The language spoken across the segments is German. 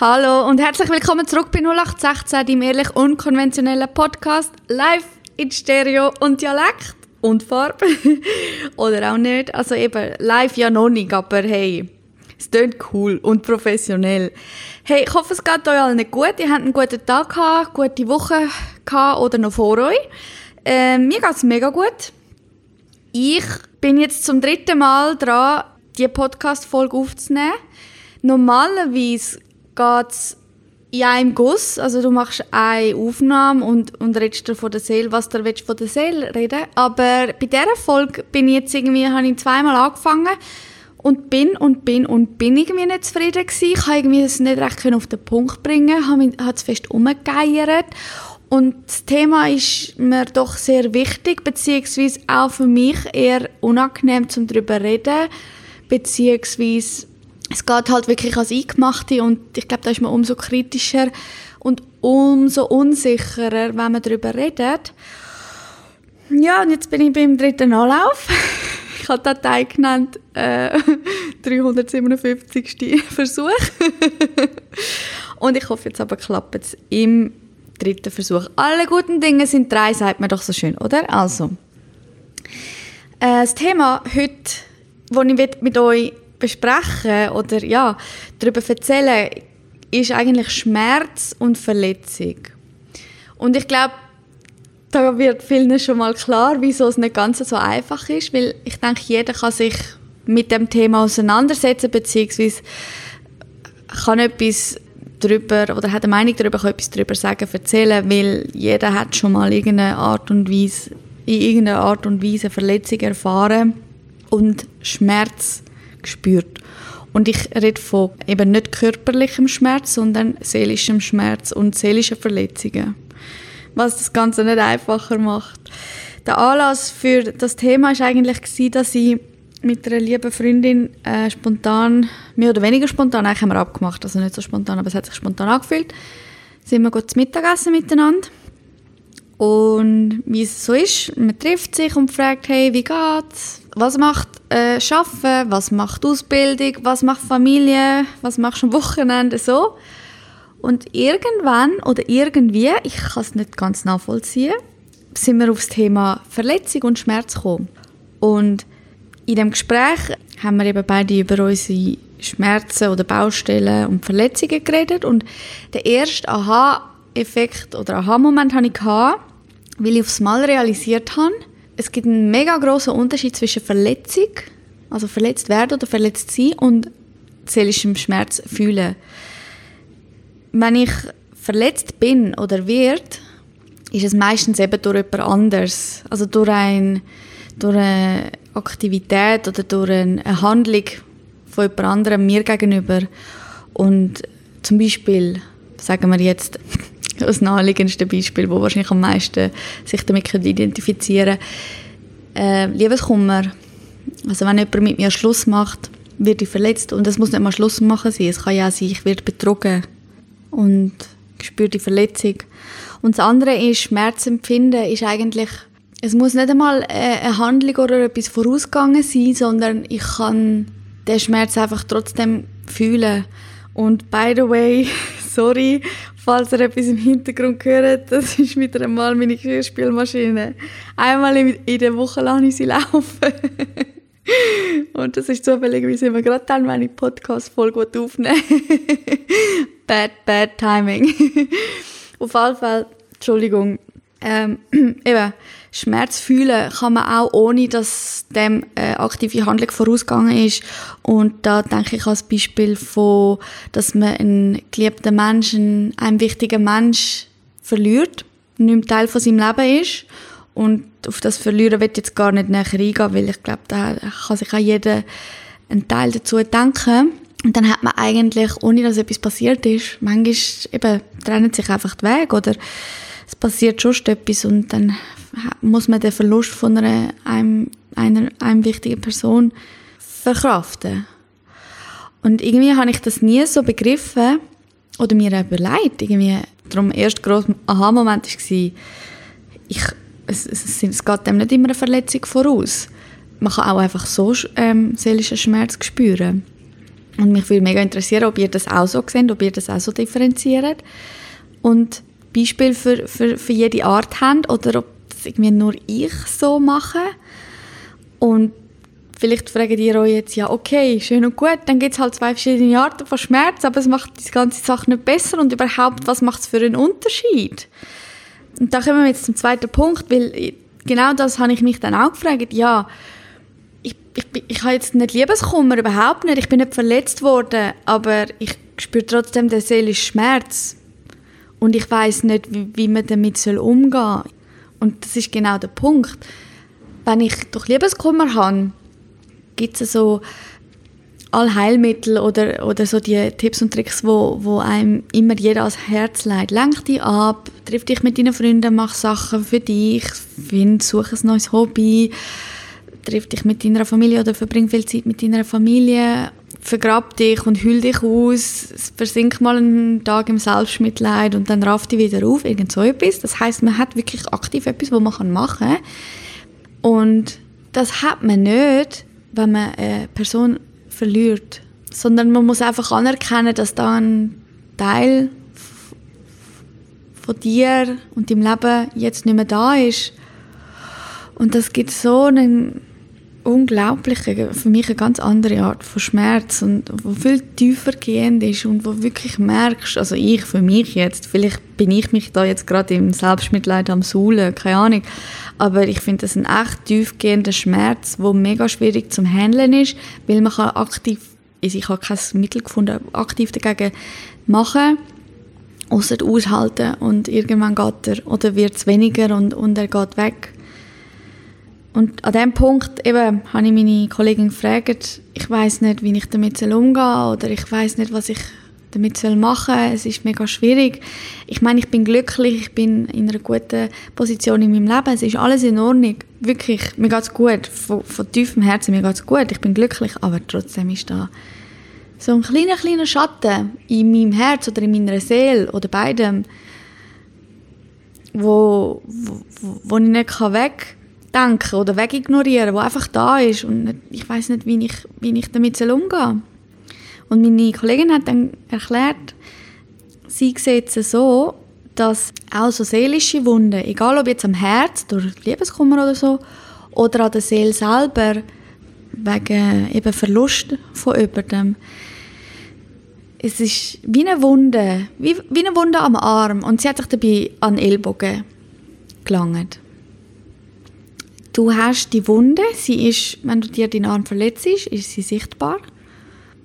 Hallo und herzlich willkommen zurück bei 0816, dem ehrlich unkonventionellen Podcast, live in Stereo und Dialekt und Farbe. Oder auch nicht. Also eben, live ja noch nicht, aber hey, es klingt cool und professionell. Hey, ich hoffe, es geht euch allen gut. Ihr habt einen guten Tag gehabt, gute Woche gehabt oder noch vor euch. Ähm, mir geht es mega gut. Ich bin jetzt zum dritten Mal dran, die Podcast-Folge aufzunehmen. Normalerweise geht es in einem Guss, also du machst eine Aufnahme und, und redest dir von der Seele, was du von der Seele reden. Aber bei dieser Folge bin ich jetzt irgendwie, habe ich zweimal angefangen und bin und bin und bin irgendwie nicht zufrieden gewesen. Ich habe irgendwie das nicht recht auf den Punkt bringen, habe, es fest umgegeiert und das Thema ist mir doch sehr wichtig, beziehungsweise auch für mich eher unangenehm zum darüber reden, beziehungsweise es geht halt wirklich als Eingemachte und ich glaube, da ist man umso kritischer und umso unsicherer, wenn man darüber redet. Ja, und jetzt bin ich beim dritten Anlauf. Ich habe den Teil genannt äh, 357. Versuch. und ich hoffe, jetzt aber klappt es im dritten Versuch. Alle guten Dinge sind drei, sagt man doch so schön, oder? Also, äh, das Thema heute, das ich mit euch besprechen oder ja, darüber erzählen, ist eigentlich Schmerz und Verletzung. Und ich glaube, da wird vielen schon mal klar, wieso es nicht ganz so einfach ist, weil ich denke, jeder kann sich mit dem Thema auseinandersetzen, beziehungsweise kann etwas darüber oder hat eine Meinung darüber, kann etwas darüber sagen, erzählen, weil jeder hat schon mal irgendeine Art und Weise, in irgendeiner Art und Weise Verletzung erfahren und Schmerz gespürt. Und ich rede von eben nicht körperlichem Schmerz, sondern seelischem Schmerz und seelischen Verletzungen. Was das Ganze nicht einfacher macht. Der Anlass für das Thema ist eigentlich dass ich mit einer lieben Freundin äh, spontan, mehr oder weniger spontan, eigentlich haben wir abgemacht, also nicht so spontan, aber es hat sich spontan angefühlt, sind wir gut zum Mittagessen miteinander. Und wie es so ist, man trifft sich und fragt, hey, wie geht's? Was macht äh, Schaffen? Was macht Ausbildung? Was macht Familie? Was machst du am Wochenende? So. Und irgendwann oder irgendwie, ich kann es nicht ganz nachvollziehen, sind wir aufs Thema Verletzung und Schmerz gekommen. Und in dem Gespräch haben wir eben beide über unsere Schmerzen oder Baustellen und Verletzungen geredet und der erste Aha-Effekt oder Aha-Moment hatte ich, weil ich aufs Mal realisiert habe, es gibt einen mega großen Unterschied zwischen Verletzung, also verletzt werden oder verletzt sein und seelischem Schmerz fühlen. Wenn ich verletzt bin oder wird, ist es meistens eben durch jemand anderes, also durch ein durch eine Aktivität oder durch eine Handlung von jemand anderem mir gegenüber. Und zum Beispiel, sagen wir jetzt, das naheliegendste Beispiel, wo wahrscheinlich am meisten sich damit identifizieren äh, Liebeskummer. Also wenn jemand mit mir Schluss macht, wird ich verletzt und es muss nicht mal Schluss machen sein. Es kann ja auch sein, ich werde betrogen und spüre die Verletzung. Und das andere ist, Schmerzempfinden ist eigentlich es muss nicht einmal äh, eine Handlung oder etwas vorausgegangen sein, sondern ich kann den Schmerz einfach trotzdem fühlen. Und by the way, sorry, falls ihr etwas im Hintergrund hört, das ist wieder einmal meine Geschirrspülmaschine. Einmal in der Woche lasse ich sie laufen. Und das ist zufälligerweise immer gerade dann, wenn ich Podcast-Folge aufnehme. bad, bad timing. Auf jeden Fall, Entschuldigung, ähm, eben, Schmerz fühlen kann man auch, ohne dass dem äh, aktive Handlung vorausgegangen ist. Und da denke ich als Beispiel von, dass man einen geliebten Menschen, einen wichtigen Mensch verliert, nicht mehr Teil von seinem Leben ist. Und auf das Verlieren wird jetzt gar nicht näher eingehen, weil ich glaube, da kann sich auch jeder einen Teil dazu denken. Und dann hat man eigentlich, ohne dass etwas passiert ist, manchmal eben trennen sich einfach die Wege oder es passiert schon etwas und dann muss man den Verlust von einer, einem, einer, einem wichtigen Person verkraften. Und irgendwie habe ich das nie so begriffen oder mir überlegt. Irgendwie, darum erst grosser Aha-Moment ich, es, es, es geht dem nicht immer eine Verletzung voraus. Man kann auch einfach so ähm, seelischen Schmerz spüren. Und mich würde mega interessieren, ob ihr das auch so seht, ob ihr das auch so differenziert. Und Beispiel für, für, für jede Art habt oder ob das irgendwie nur ich so mache. Und vielleicht fragt ihr euch jetzt, ja okay, schön und gut, dann gibt es halt zwei verschiedene Arten von Schmerz, aber es macht die ganze Sache nicht besser und überhaupt, was macht es für einen Unterschied? Und da kommen wir jetzt zum zweiten Punkt, weil genau das habe ich mich dann auch gefragt, ja, ich, ich, ich habe jetzt nicht Liebeskummer, überhaupt nicht, ich bin nicht verletzt worden, aber ich spüre trotzdem den seelischen Schmerz und ich weiß nicht, wie, wie man damit umgehen soll. Und das ist genau der Punkt. Wenn ich doch Liebeskummer habe, gibt es so Allheilmittel oder, oder so die Tipps und Tricks, wo, wo einem immer jeder ans Herz legt. Lenk dich ab, triff dich mit deinen Freunden, mach Sachen für dich, find, such ein neues Hobby, triff dich mit deiner Familie oder verbring viel Zeit mit deiner Familie, vergrab dich und hüll dich aus, versink mal einen Tag im Selbstmitleid und dann raff dich wieder auf, irgend so etwas. Das heißt, man hat wirklich aktiv etwas, was man machen kann. Und das hat man nicht, wenn man eine Person verliert, sondern man muss einfach anerkennen, dass da ein Teil von dir und deinem Leben jetzt nicht mehr da ist. Und das gibt so einen unglaubliche, für mich eine ganz andere Art von Schmerz und wo viel tiefer gehend ist und wo wirklich merkst, also ich für mich jetzt, vielleicht bin ich mich da jetzt gerade im Selbstmitleid am Suhlen, keine Ahnung, aber ich finde das ein echt tiefgehender Schmerz, wo mega schwierig zum Handeln ist, weil man kann aktiv, also ich habe kein Mittel gefunden, aktiv dagegen machen, außer aushalten und irgendwann geht er oder wird es weniger und, und er geht weg. Und an dem Punkt eben habe ich meine Kollegin gefragt, ich weiß nicht, wie ich damit umgehen soll oder ich weiß nicht, was ich damit machen soll. Es ist mega schwierig. Ich meine, ich bin glücklich, ich bin in einer guten Position in meinem Leben. Es ist alles in Ordnung. Wirklich, mir geht es gut. Von, von tiefem Herzen, mir geht es gut. Ich bin glücklich, aber trotzdem ist da so ein kleiner, kleiner Schatten in meinem Herz oder in meiner Seele oder beidem, wo, wo, wo ich nicht weg wegdenken oder wegignorieren, wo einfach da ist und ich weiß nicht, wie ich, wie ich damit umgehen soll. Und meine Kollegin hat dann erklärt, sie sieht es so, dass auch so seelische Wunden, egal ob jetzt am Herz durch Liebeskummer oder so, oder an der Seele selber wegen eben Verlust von jemandem, es ist wie eine Wunde, wie, wie eine Wunde am Arm und sie hat sich dabei an den Ellbogen gelangt. Du hast die Wunde, sie ist, wenn du dir den Arm verletzt, ist sie sichtbar.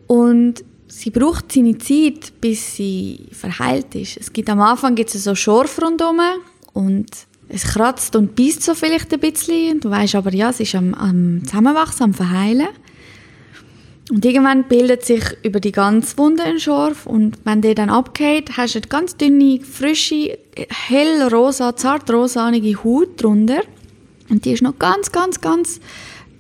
Und sie braucht seine Zeit, bis sie verheilt ist. Es gibt am Anfang gibt es so Schorf rundherum und es kratzt und beißt so vielleicht ein bisschen. Du weißt aber, ja, es ist am, am Zusammenwachsen, am Verheilen. Und irgendwann bildet sich über die ganze Wunde ein Schorf und wenn der dann abgeht, hast du eine ganz dünne, frische, hellrosa, zartrosanige Haut drunter. Und die ist noch ganz, ganz, ganz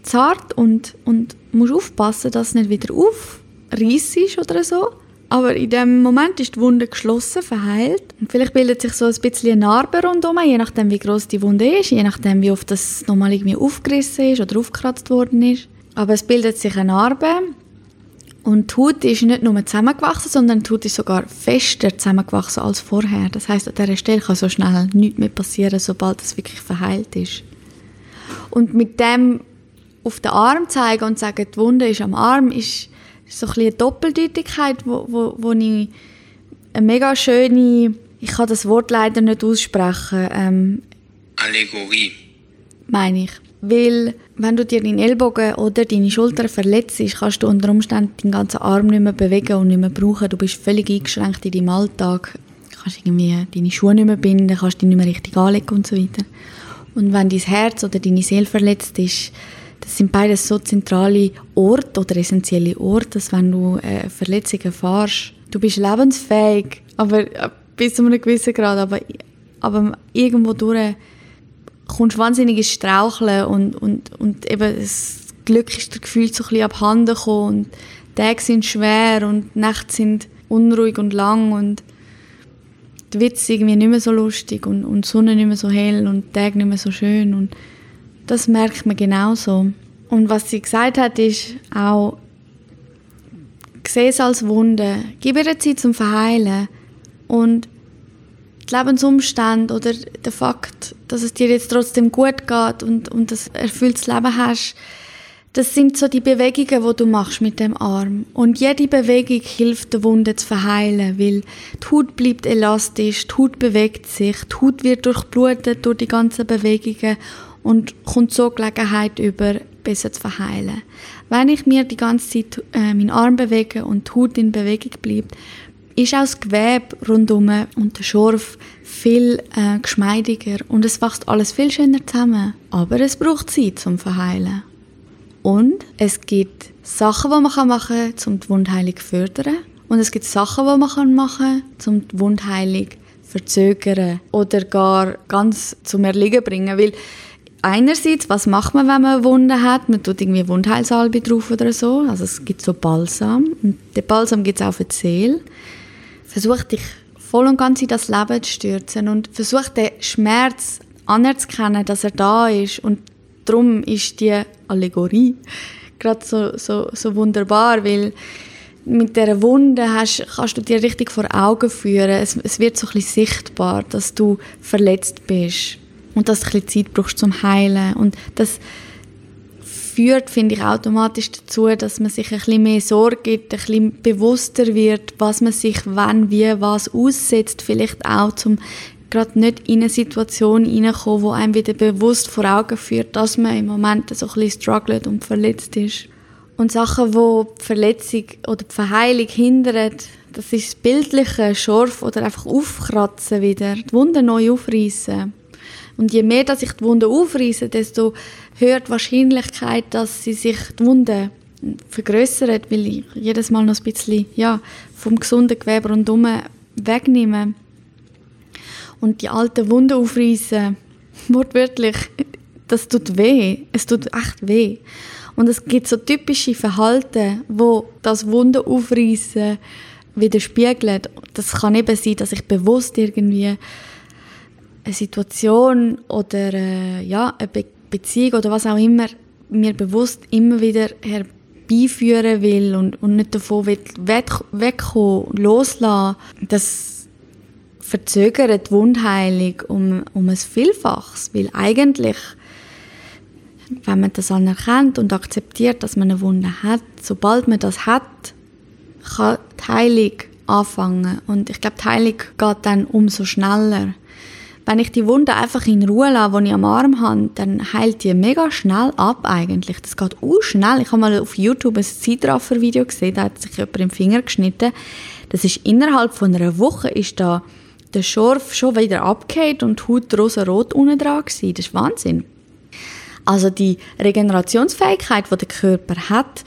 zart und, und musst aufpassen, dass es nicht wieder aufreißt ist oder so. Aber in dem Moment ist die Wunde geschlossen, verheilt. Und vielleicht bildet sich so ein bisschen eine Narbe rundherum, je nachdem, wie groß die Wunde ist, je nachdem, wie oft das nochmal irgendwie aufgerissen ist oder aufgekratzt worden ist. Aber es bildet sich eine Narbe. Und die Haut ist nicht nur zusammengewachsen, sondern die Haut ist sogar fester zusammengewachsen als vorher. Das heißt, an dieser Stelle kann so schnell nichts mehr passieren, sobald es wirklich verheilt ist. Und mit dem auf den Arm zeigen und sagen, die Wunde ist am Arm, ist so ein eine Doppeldeutigkeit, wo, wo, wo ich eine mega schöne, ich kann das Wort leider nicht aussprechen. Ähm, Allegorie. Meine ich. Weil, wenn du dir deinen Ellbogen oder deine Schulter verletzt, kannst du unter Umständen deinen ganzen Arm nicht mehr bewegen und nicht mehr brauchen. Du bist völlig eingeschränkt in deinem Alltag. Du kannst irgendwie deine Schuhe nicht mehr binden, kannst dich nicht mehr richtig anlegen und so weiter. Und wenn dein Herz oder deine Seele verletzt ist, das sind beides so zentrale Orte oder essentielle Orte, dass wenn du äh, Verletzung erfährst, du bist lebensfähig, aber äh, bis zu einem gewissen Grad, aber, aber irgendwo durch kommst du wahnsinnig ins Straucheln und, und, und eben das Glück ist der Gefühl so ein bisschen abhanden gekommen und Tage sind schwer und Nächte sind unruhig und lang und die Witze irgendwie nicht mehr so lustig und, und die Sonne nicht mehr so hell und die Tage nicht mehr so schön und das merkt man genauso. Und was sie gesagt hat, ist auch, sehe es als Wunde, gib ihr Zeit zum Verheilen und die Lebensumstände oder der Fakt, dass es dir jetzt trotzdem gut geht und, und das erfülltes Leben hast, das sind so die Bewegungen, die du machst mit dem Arm. Und jede Bewegung hilft der Wunde zu verheilen, weil die Haut bleibt elastisch, die Haut bewegt sich, die Haut wird durchblutet durch die ganzen Bewegungen und kommt so Gelegenheit über, besser zu verheilen. Wenn ich mir die ganze Zeit äh, meinen Arm bewege und die Haut in Bewegung bleibt, ist auch das Gewebe rundum und der Schorf viel äh, geschmeidiger und es wächst alles viel schöner zusammen. Aber es braucht Zeit zum Verheilen. Und es gibt Sachen, die man machen kann, um die Wundheilung zu fördern. Und es gibt Sachen, die man machen kann, um die Wundheilung zu verzögern oder gar ganz zum Erliegen bringen. Weil einerseits, was macht man, wenn man eine Wunde hat? Man tut irgendwie Wundheilsalbe drauf oder so. Also es gibt so Balsam. Und den Balsam gibt es auch für die Seele. Versuch dich voll und ganz in das Leben zu stürzen und versuch den Schmerz anzuerkennen, dass er da ist und darum ist die Allegorie gerade so, so, so wunderbar, weil mit dieser Wunde hast, kannst du dir richtig vor Augen führen. Es, es wird so ein bisschen sichtbar, dass du verletzt bist und dass du ein bisschen Zeit brauchst zum Heilen. Und das führt, finde ich, automatisch dazu, dass man sich ein bisschen mehr Sorge gibt, ein bisschen bewusster wird, was man sich wann, wie, was aussetzt. Vielleicht auch zum gerade nicht in eine Situation hineinkommen, wo einem wieder bewusst vor Augen führt, dass man im Moment so ein bisschen struggelt und verletzt ist. Und Sachen, wo die Verletzung oder die Verheilung hindern, das ist das bildliche Schorf oder einfach aufkratzen wieder, die Wunde neu aufreißen. Und je mehr, dass ich die Wunde aufreiße, desto höher die Wahrscheinlichkeit, dass sie sich die Wunde vergrößert, weil ich jedes Mal noch ein bisschen ja, vom gesunden Gewebe rundherum wegnehme und die alten Wunden aufreißen, wortwörtlich, das tut weh. Es tut echt weh. Und es gibt so typische Verhalten, wo das Wunden aufreißen widerspiegelt. Das kann eben sein, dass ich bewusst irgendwie eine Situation oder äh, ja, eine Be Beziehung oder was auch immer mir bewusst immer wieder herbeiführen will und, und nicht davon will weg, wegkommen, loslassen. Das verzögert die Wundheilung um, um ein Vielfaches, weil eigentlich, wenn man das anerkennt und akzeptiert, dass man eine Wunde hat, sobald man das hat, kann die Heilung anfangen. Und ich glaube, die Heilung geht dann umso schneller. Wenn ich die Wunde einfach in Ruhe lasse, die ich am Arm habe, dann heilt die mega schnell ab eigentlich. Das geht auch schnell. Ich habe mal auf YouTube ein Zeitraffer-Video gesehen, da hat sich jemand im Finger geschnitten. Das ist innerhalb von einer Woche ist da der Schorf schon wieder abgeht und die Haut rosa-rot unten dran war. Das ist Wahnsinn. Also die Regenerationsfähigkeit, die der Körper hat,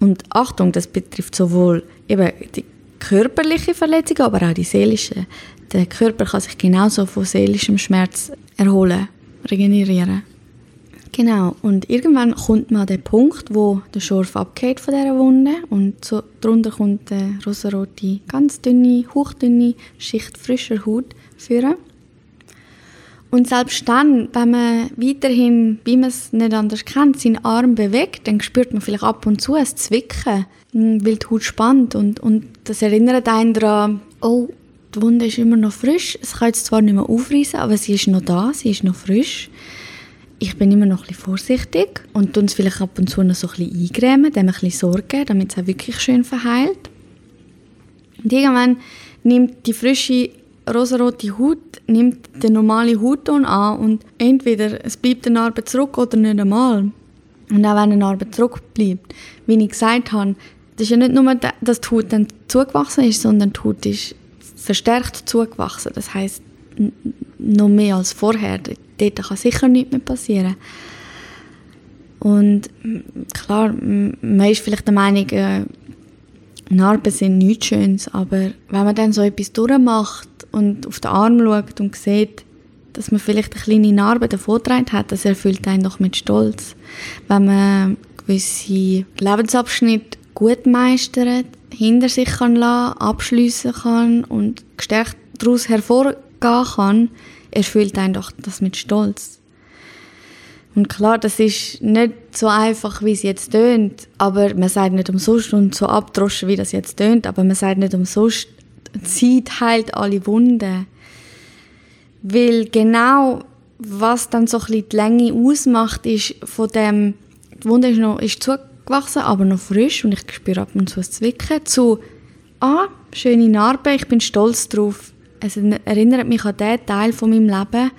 und Achtung, das betrifft sowohl eben die körperliche Verletzung, aber auch die seelische. Der Körper kann sich genauso von seelischem Schmerz erholen, regenerieren. Genau, und irgendwann kommt man an den Punkt, wo der Schorf abgeht von dieser Wunde und so drunter kommt eine rosarote, ganz dünne, hauchdünne Schicht frischer Haut führen. Und selbst dann, wenn man weiterhin, wie man es nicht anders kennt, seinen Arm bewegt, dann spürt man vielleicht ab und zu ein Zwicken, weil die Haut spannt und, und das erinnert einen daran, oh, die Wunde ist immer noch frisch. Es kann jetzt zwar nicht mehr aufreißen, aber sie ist noch da, sie ist noch frisch ich bin immer noch ein bisschen vorsichtig und es vielleicht ab und zu noch so ein bisschen eingrämen, dem ein bisschen Sorge, damit es auch wirklich schön verheilt. Und irgendwann nimmt die frische rosarote Haut nimmt den normalen Hautton an und entweder es bleibt eine Narbe zurück oder nicht einmal. Und auch wenn eine Narbe zurückbleibt, wie ich gesagt habe, das ist ja nicht nur, dass die Haut dann zugewachsen ist, sondern die Haut ist verstärkt zugewachsen. Das heißt noch mehr als vorher dort kann sicher nichts mehr passieren. Und klar, man ist vielleicht der Meinung, äh, Narben sind nichts Schönes, aber wenn man dann so etwas durchmacht und auf den Arm schaut und sieht, dass man vielleicht eine kleine Narbe davongetragen hat, das erfüllt einen doch mit Stolz. Wenn man gewisse Lebensabschnitte gut meistert, hinter sich kann lassen, abschliessen kann und gestärkt daraus hervorgehen kann, erfüllt einen doch das mit Stolz. Und klar, das ist nicht so einfach, wie es jetzt tönt, aber man sagt nicht umsonst und so abdroschen, wie das jetzt tönt, aber man sagt nicht umsonst, Zeit heilt alle Wunden. Weil genau, was dann so ein bisschen die Länge ausmacht, ist von dem, die Wunde ist, noch, ist zugewachsen, aber noch frisch und ich spüre ab und zu ein Zwicken, zu, ah, schöne Narbe, ich bin stolz drauf. Es erinnert mich an den Teil von meinem Leben,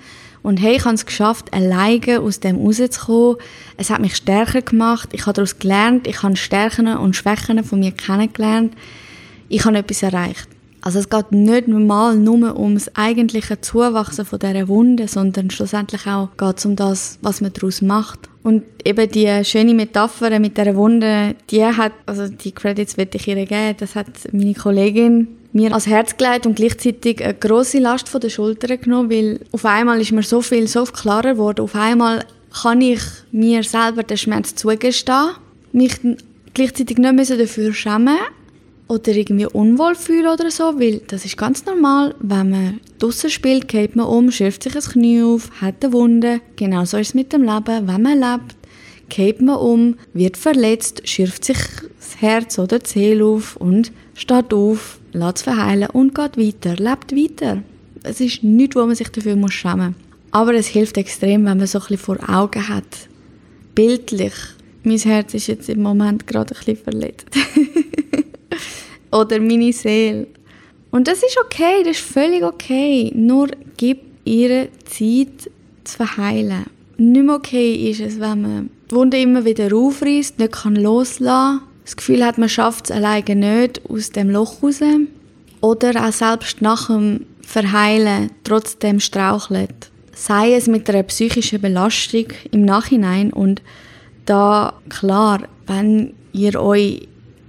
und hey, ich habe es geschafft, alleine aus dem rauszukommen. Es hat mich stärker gemacht. Ich habe daraus gelernt. Ich habe Stärken und Schwächen von mir kennengelernt. Ich habe etwas erreicht. Also es geht nicht mal nur ums eigentliche Zuwachsen von dieser Wunde, sondern schlussendlich auch geht es um das, was man daraus macht. Und eben die schöne Metapher mit dieser Wunde, die hat, also die Credits würde ich ihr geben, das hat meine Kollegin mir ans Herz gelegt und gleichzeitig eine große Last von den Schultern genommen, weil auf einmal ist mir so viel so klarer geworden. Auf einmal kann ich mir selber den Schmerz zugestehen, mich gleichzeitig nicht mehr dafür schämen oder irgendwie unwohl fühlen oder so, weil das ist ganz normal, wenn man draussen spielt, geht man um, schürft sich ein Knie auf, hat eine Wunde. Genau so ist es mit dem Leben. Wenn man lebt, geht man um, wird verletzt, schürft sich das Herz oder die Seele auf und steht auf, lässt es verheilen und geht weiter, lebt weiter. Es ist nichts, wo man sich dafür muss schämen muss. Aber es hilft extrem, wenn man so ein bisschen vor Augen hat. Bildlich. Mein Herz ist jetzt im Moment gerade ein bisschen verletzt. Oder meine Seele. Und das ist okay, das ist völlig okay. Nur gib ihr Zeit zu verheilen. Nicht mehr okay ist es, wenn man die Wunde immer wieder aufreißt, nicht kann loslassen das Gefühl hat, man schafft es alleine nicht aus dem Loch raus. Oder auch selbst nach dem Verheilen trotzdem strauchelt. Sei es mit einer psychischen Belastung im Nachhinein und da klar, wenn ihr euch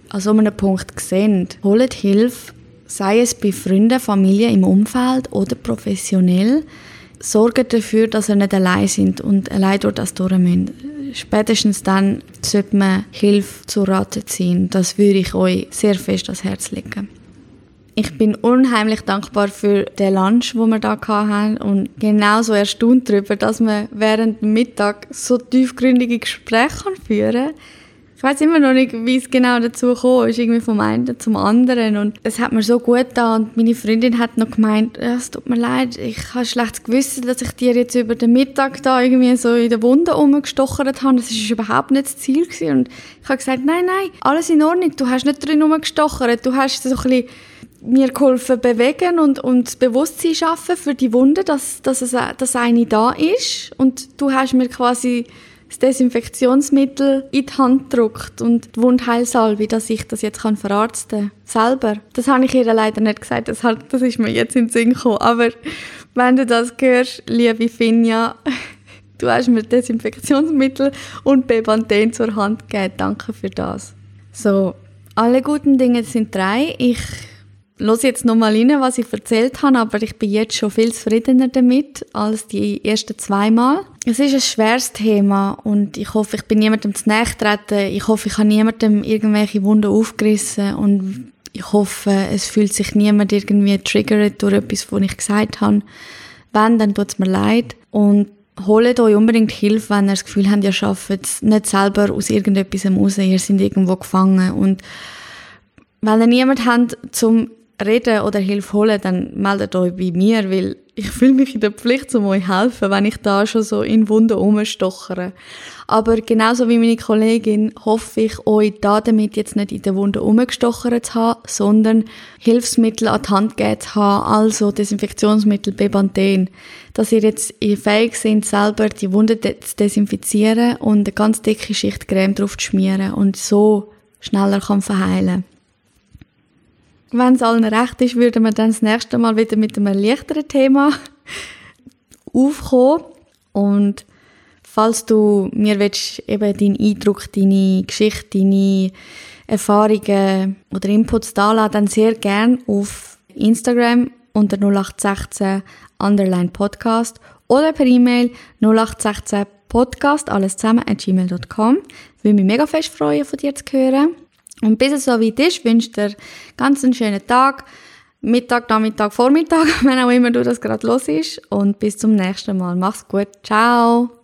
an so einem Punkt seht, holt Hilfe, sei es bei Freunden, Familie im Umfeld oder professionell. Sorgt dafür, dass ihr nicht allein sind und allein durch das durch müsst spätestens dann sollte man Hilfe zu Rate ziehen. Das würde ich euch sehr fest ans Herz legen. Ich bin unheimlich dankbar für den Lunch, wo wir da hatten und genauso erstaunt darüber, dass man während dem Mittag so tiefgründige Gespräche führen kann ich weiß immer noch nicht, wie es genau dazu kam, ist. Irgendwie vom einen zum anderen. Und es hat mir so gut da und meine Freundin hat noch gemeint, ja, es tut mir leid, ich habe schlechtes Gewissen, dass ich dir jetzt über den Mittag da irgendwie so in der Wunde rumgestochert habe, das ist überhaupt nicht das Ziel gewesen. und ich habe gesagt, nein, nein, alles in Ordnung, du hast nicht drin rumgestochert, du hast so ein bisschen mir geholfen bewegen und, und das Bewusstsein schaffen für die Wunde, dass, dass, es, dass eine da ist. Und du hast mir quasi das Desinfektionsmittel in die Hand drückt und die Wundheilsalbe, dass ich das jetzt kann verarzten kann. Selber. Das habe ich ihr leider nicht gesagt, das, hat, das ist mir jetzt in den Sinn gekommen. Aber wenn du das hörst, liebe Finja, du hast mir Desinfektionsmittel und Bepanthen zur Hand gegeben. Danke für das. So, alle guten Dinge sind drei. Ich los jetzt nochmal rein, was ich erzählt habe, aber ich bin jetzt schon viel zufriedener damit als die ersten zwei Mal. Es ist ein schweres Thema und ich hoffe, ich bin niemandem zu nahe. Ich hoffe, ich habe niemandem irgendwelche Wunden aufgerissen und ich hoffe, es fühlt sich niemand irgendwie triggert durch etwas, was ich gesagt habe. Wenn, dann tut es mir leid und holt euch unbedingt Hilfe, wenn ihr das Gefühl habt, ihr es nicht selber aus irgendetwas raus, ihr seid irgendwo gefangen und wenn ihr niemanden habt, zum reden oder Hilfe holen, dann meldet euch bei mir, weil ich fühle mich in der Pflicht, um euch helfen, wenn ich da schon so in Wunden rumstochere. Aber genauso wie meine Kollegin hoffe ich, euch da damit jetzt nicht in der Wunde rumgestochert zu haben, sondern Hilfsmittel an die Hand gegeben zu haben, also Desinfektionsmittel, Bepanthen, dass ihr jetzt fähig seid, selber die Wunde zu desinfizieren und eine ganz dicke Schicht Creme drauf zu schmieren und so schneller kann verheilen wenn es allen recht ist, würden wir dann das nächste Mal wieder mit einem leichteren Thema aufkommen. Und falls du mir willst, eben deinen Eindruck, deine Geschichte, deine Erfahrungen oder Inputs da lassen, dann sehr gern auf Instagram unter 0816 underline Podcast oder per E-Mail 0816 Podcast, alles zusammen, at gmail.com. Würde mich mega fest freuen, von dir zu hören. Und bis es so weit ist, wünsche ich dir ganz einen schönen Tag, Mittag, Nachmittag, Vormittag, wenn auch immer du das gerade los ist. Und bis zum nächsten Mal. Mach's gut. Ciao.